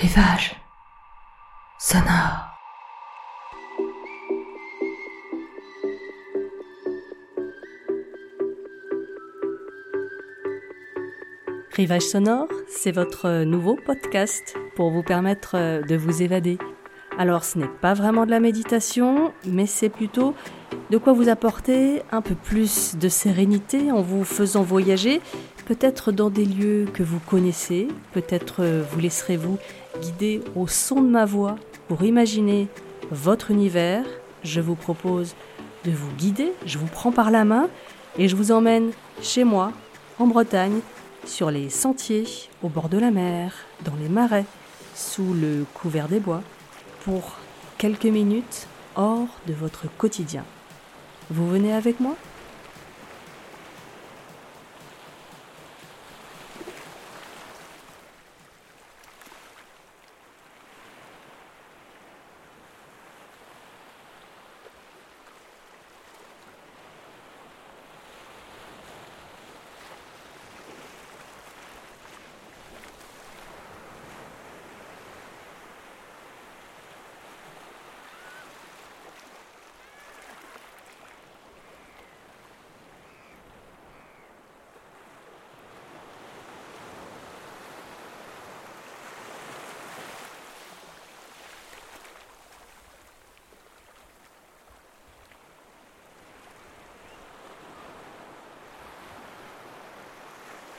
Rivage sonore. Rivage sonore, c'est votre nouveau podcast pour vous permettre de vous évader. Alors ce n'est pas vraiment de la méditation, mais c'est plutôt de quoi vous apporter un peu plus de sérénité en vous faisant voyager, peut-être dans des lieux que vous connaissez, peut-être vous laisserez-vous guider au son de ma voix pour imaginer votre univers. Je vous propose de vous guider, je vous prends par la main et je vous emmène chez moi, en Bretagne, sur les sentiers, au bord de la mer, dans les marais, sous le couvert des bois, pour quelques minutes hors de votre quotidien. Vous venez avec moi?